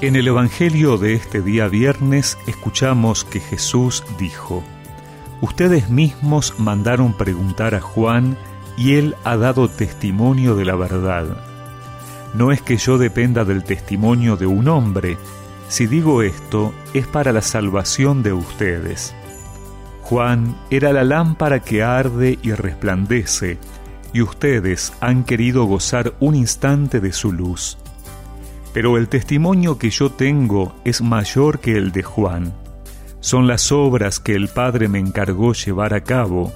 En el Evangelio de este día viernes escuchamos que Jesús dijo, Ustedes mismos mandaron preguntar a Juan y él ha dado testimonio de la verdad. No es que yo dependa del testimonio de un hombre, si digo esto es para la salvación de ustedes. Juan era la lámpara que arde y resplandece, y ustedes han querido gozar un instante de su luz pero el testimonio que yo tengo es mayor que el de Juan. Son las obras que el Padre me encargó llevar a cabo.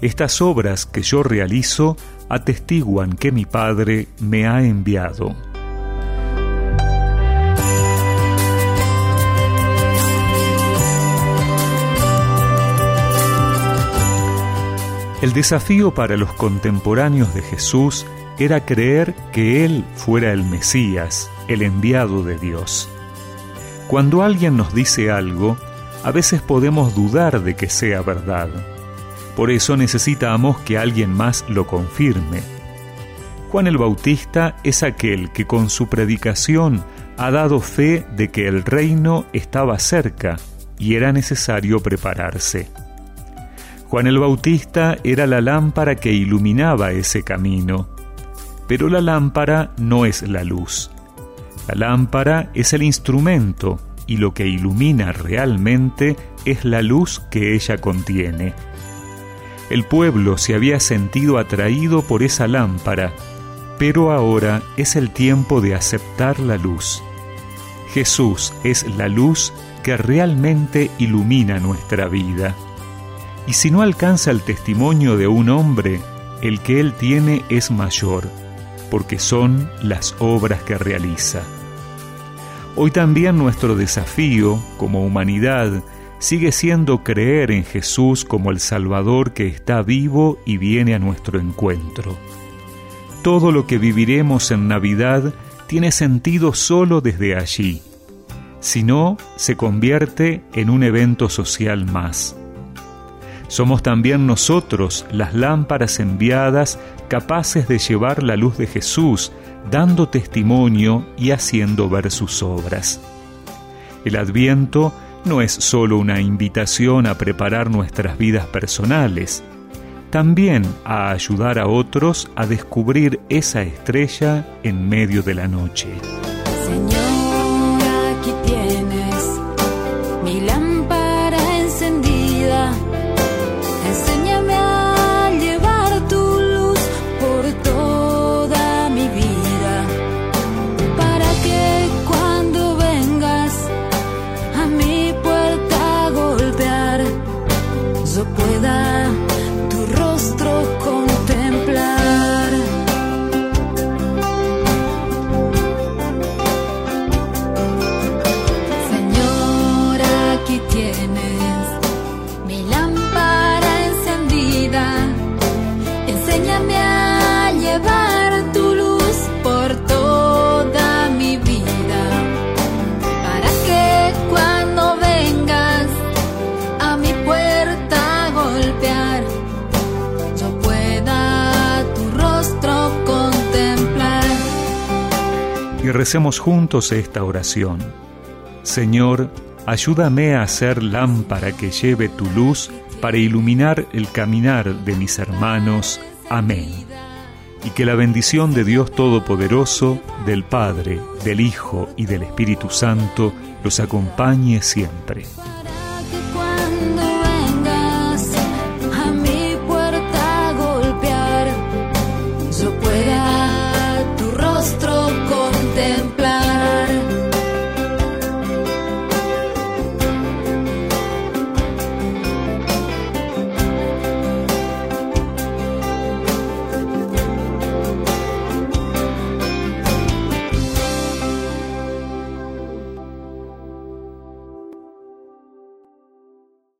Estas obras que yo realizo atestiguan que mi Padre me ha enviado. El desafío para los contemporáneos de Jesús era creer que Él fuera el Mesías, el enviado de Dios. Cuando alguien nos dice algo, a veces podemos dudar de que sea verdad. Por eso necesitamos que alguien más lo confirme. Juan el Bautista es aquel que con su predicación ha dado fe de que el reino estaba cerca y era necesario prepararse. Juan el Bautista era la lámpara que iluminaba ese camino, pero la lámpara no es la luz. La lámpara es el instrumento y lo que ilumina realmente es la luz que ella contiene. El pueblo se había sentido atraído por esa lámpara, pero ahora es el tiempo de aceptar la luz. Jesús es la luz que realmente ilumina nuestra vida. Y si no alcanza el testimonio de un hombre, el que él tiene es mayor porque son las obras que realiza. Hoy también nuestro desafío como humanidad sigue siendo creer en Jesús como el Salvador que está vivo y viene a nuestro encuentro. Todo lo que viviremos en Navidad tiene sentido solo desde allí, si no, se convierte en un evento social más. Somos también nosotros las lámparas enviadas capaces de llevar la luz de Jesús, dando testimonio y haciendo ver sus obras. El adviento no es solo una invitación a preparar nuestras vidas personales, también a ayudar a otros a descubrir esa estrella en medio de la noche. Y recemos juntos esta oración. Señor, ayúdame a ser lámpara que lleve tu luz para iluminar el caminar de mis hermanos. Amén. Y que la bendición de Dios Todopoderoso, del Padre, del Hijo y del Espíritu Santo los acompañe siempre.